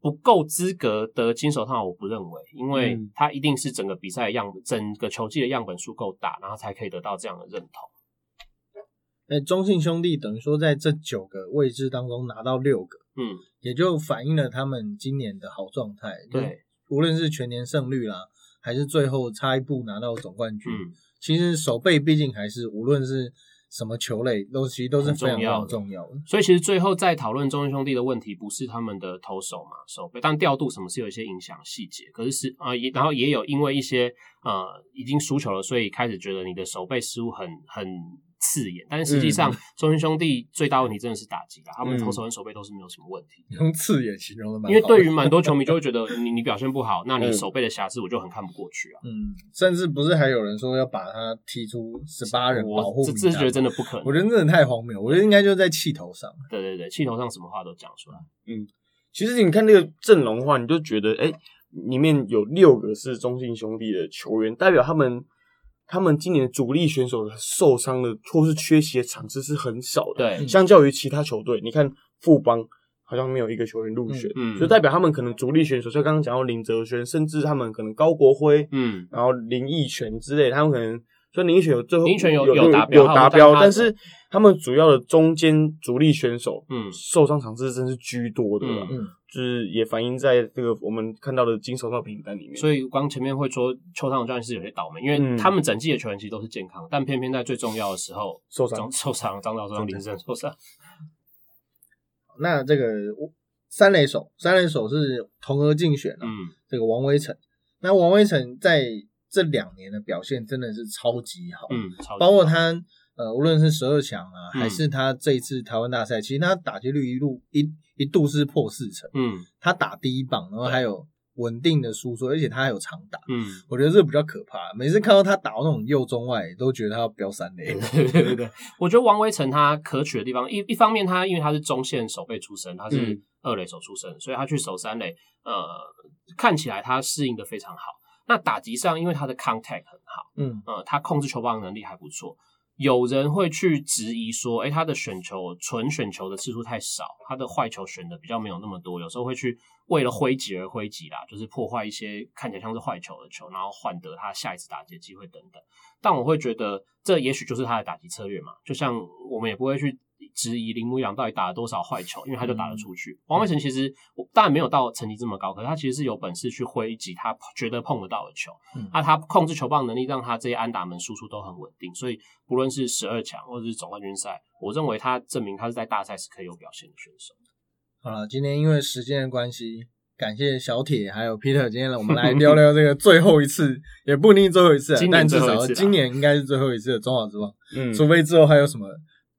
不够资格得金手套，我不认为，因为嗯他一定是整个比赛的样整个球季的样本数够大，然后才可以得到这样的认同。哎，中信兄弟等于说在这九个位置当中拿到六个，嗯，也就反映了他们今年的好状态。对，无论是全年胜率啦，还是最后差一步拿到总冠军，嗯，其实守备毕竟还是无论是什么球类，都其实都是重要的重要的。所以其实最后在讨论中信兄弟的问题，不是他们的投手嘛守备，但调度什么是有一些影响细节。可是是啊、也然后也有因为一些呃已经输球了，所以开始觉得你的手背失误很很刺眼。但是实际上，嗯中信兄弟最大问题真的是打击了，他们嗯投手跟手背都是没有什么问题。用刺眼形容的蛮因为对于蛮多球迷就会觉得你你表现不好，那你手背的瑕疵我就很看不过去啊。嗯，甚至不是还有人说要把他踢出十八人保护我这这是觉得真的，不可能。我觉得真的太荒谬。我觉得应该就在气头上。对对对，气头上什么话都讲出来。嗯其实你看那个阵容的话，你就觉得，哎、里面有六个是中信兄弟的球员，代表他们他们今年主力选手的受伤的或是缺席的场次是很少的。对，相较于其他球队，你看富邦好像没有一个球员入选，嗯嗯。就代表他们可能主力选手，像刚刚讲到林哲轩，甚至他们可能高国辉，嗯，然后林奕泉之类，他们可能说林奕泉有最后林有有有达标有达标，但是他们主要的中间主力选手，嗯。受伤场次真是居多的啦，嗯，就是也反映在这个我们看到的金手套名单里面。所以光前面会说邱汤教练是有些倒霉，因为嗯。他们整季的球员其实都是健康，但偏偏在最重要的时候受伤。受伤，张导 <laughs> 受伤，林森受伤。那这个三垒手，三垒手是同额竞选啊，嗯，这个王威成。那王威成在这两年的表现真的是超级好，嗯，超级包括他呃，无论是十二强啊，嗯。还是他这一次台湾大赛，其实他打击率一路一一度是破四成，嗯。他打第一棒，然后还有稳定的输出，而且他还有长打，嗯，我觉得这比较可怕。每次看到他打到那种右中外，都觉得他要飙三垒。<laughs> 对对对对，我觉得王威成他可取的地方，一一方面他因为他是中线守备出身，他是嗯。二垒手出身，所以他去守三垒，呃，看起来他适应的非常好。那打击上，因为他的 contact 很好，嗯，呃，他控制球棒的能力还不错。有人会去质疑说，诶，他的选球纯选球的次数太少，他的坏球选的比较没有那么多，有时候会去为了挥击而挥击啦，就是破坏一些看起来像是坏球的球，然后换得他下一次打击的机会等等。但我会觉得，这也许就是他的打击策略嘛，就像我们也不会去。质疑铃木阳到底打了多少坏球，因为他就打得出去。王威成其实当然没有到成绩这么高，可是他其实是有本事去挥击他觉得碰得到的球。那他控制球棒能力让他这些安打门输出都很稳定，所以不论是十二强或者是总冠军赛，我认为他证明他是在大赛是可以有表现的选手。好了，今天因为时间的关系，感谢小铁还有 Peter，今天呢我们来聊聊这个 <laughs> 最后一次，也不一定最后一次，但至少今年应该是最后一次的中华之棒。嗯，除非之后还有什么。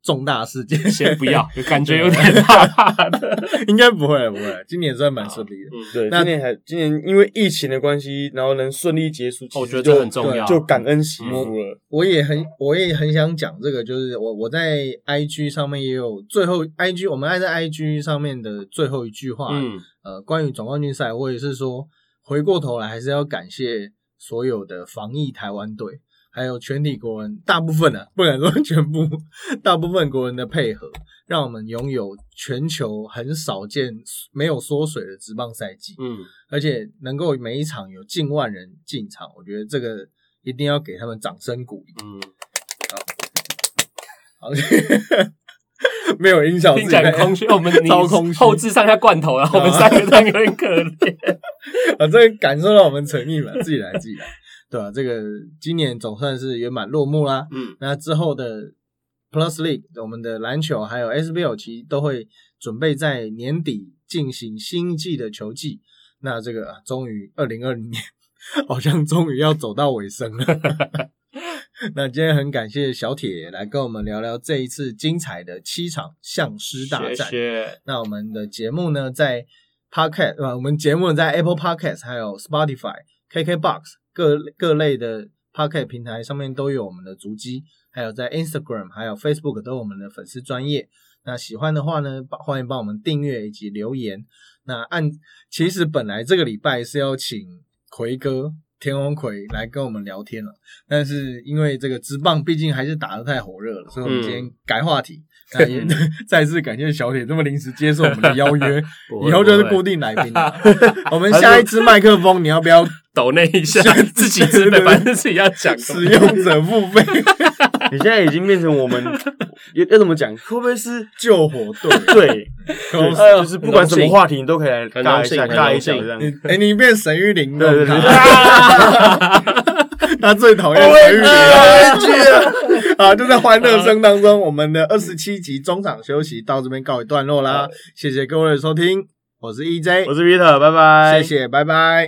重大事件先不要，<laughs> 感觉有点怕怕的。应该不会，不会，今年算蛮顺利的。对，今年还今年因为疫情的关系，然后能顺利结束，我觉得很重要，就感恩惜福了。我也很，我也很想讲这个，就是我我在 IG 上面也有最后 IG，我们爱在 IG 上面的最后一句话，嗯，呃，关于总冠军赛，我也是说，回过头来还是要感谢所有的防疫台湾队。还有全体国人，大部分啊，不敢说全部，<laughs> 大部分国人的配合，让我们拥有全球很少见没有缩水的职棒赛季。嗯，而且能够每一场有近万人进场，我觉得这个一定要给他们掌声鼓励。嗯，好，好，<laughs> 没有音效，听起来空虚。我们 <laughs> 超空虚，后置上下罐头然后我们三个都有点可怜。反正感受到我们诚意了，自己来，自己来。对吧？这个今年总算是圆满落幕啦。嗯，那之后的 Plus League，我们的篮球还有 SBL 其实都会准备在年底进行新季的球季。那这个终于二零二零年好像终于要走到尾声了。<laughs> <laughs> 那今天很感谢小铁来跟我们聊聊这一次精彩的七场相师大战。那我们的节目呢，在 Podcast 呃，我们节目在 Apple Podcast 还有 Spotify、KKBox。各各类的 Pocket 平台上面都有我们的足迹，还有在 Instagram 还有 Facebook 都有我们的粉丝专业。那喜欢的话呢，欢迎帮我们订阅以及留言。那按其实本来这个礼拜是要请奎哥田宏奎来跟我们聊天了，但是因为这个直棒毕竟还是打得太火热了，所以我们今天改话题。<laughs> 那也再次感谢小铁这么临时接受我们的邀约，<laughs> 以后就是固定来宾。<laughs> 我们下一支麦克风你要不要？抖那一下，自己自备，反正自己要讲。使用者付费，<laughs> 你现在已经变成我们要要怎么讲？会不会是救火队？对，就是不管什么话题，你都可以来尬一下，尬一下这样。哎，你变沈玉玲了？<laughs> 他最讨厌沈玉玲了。<laughs> 啊，就在欢乐声当中，我们的二十七集中场休息到这边告一段落啦。谢谢各位的收听，我是 EJ，我是 Peter，拜拜，谢谢，拜拜。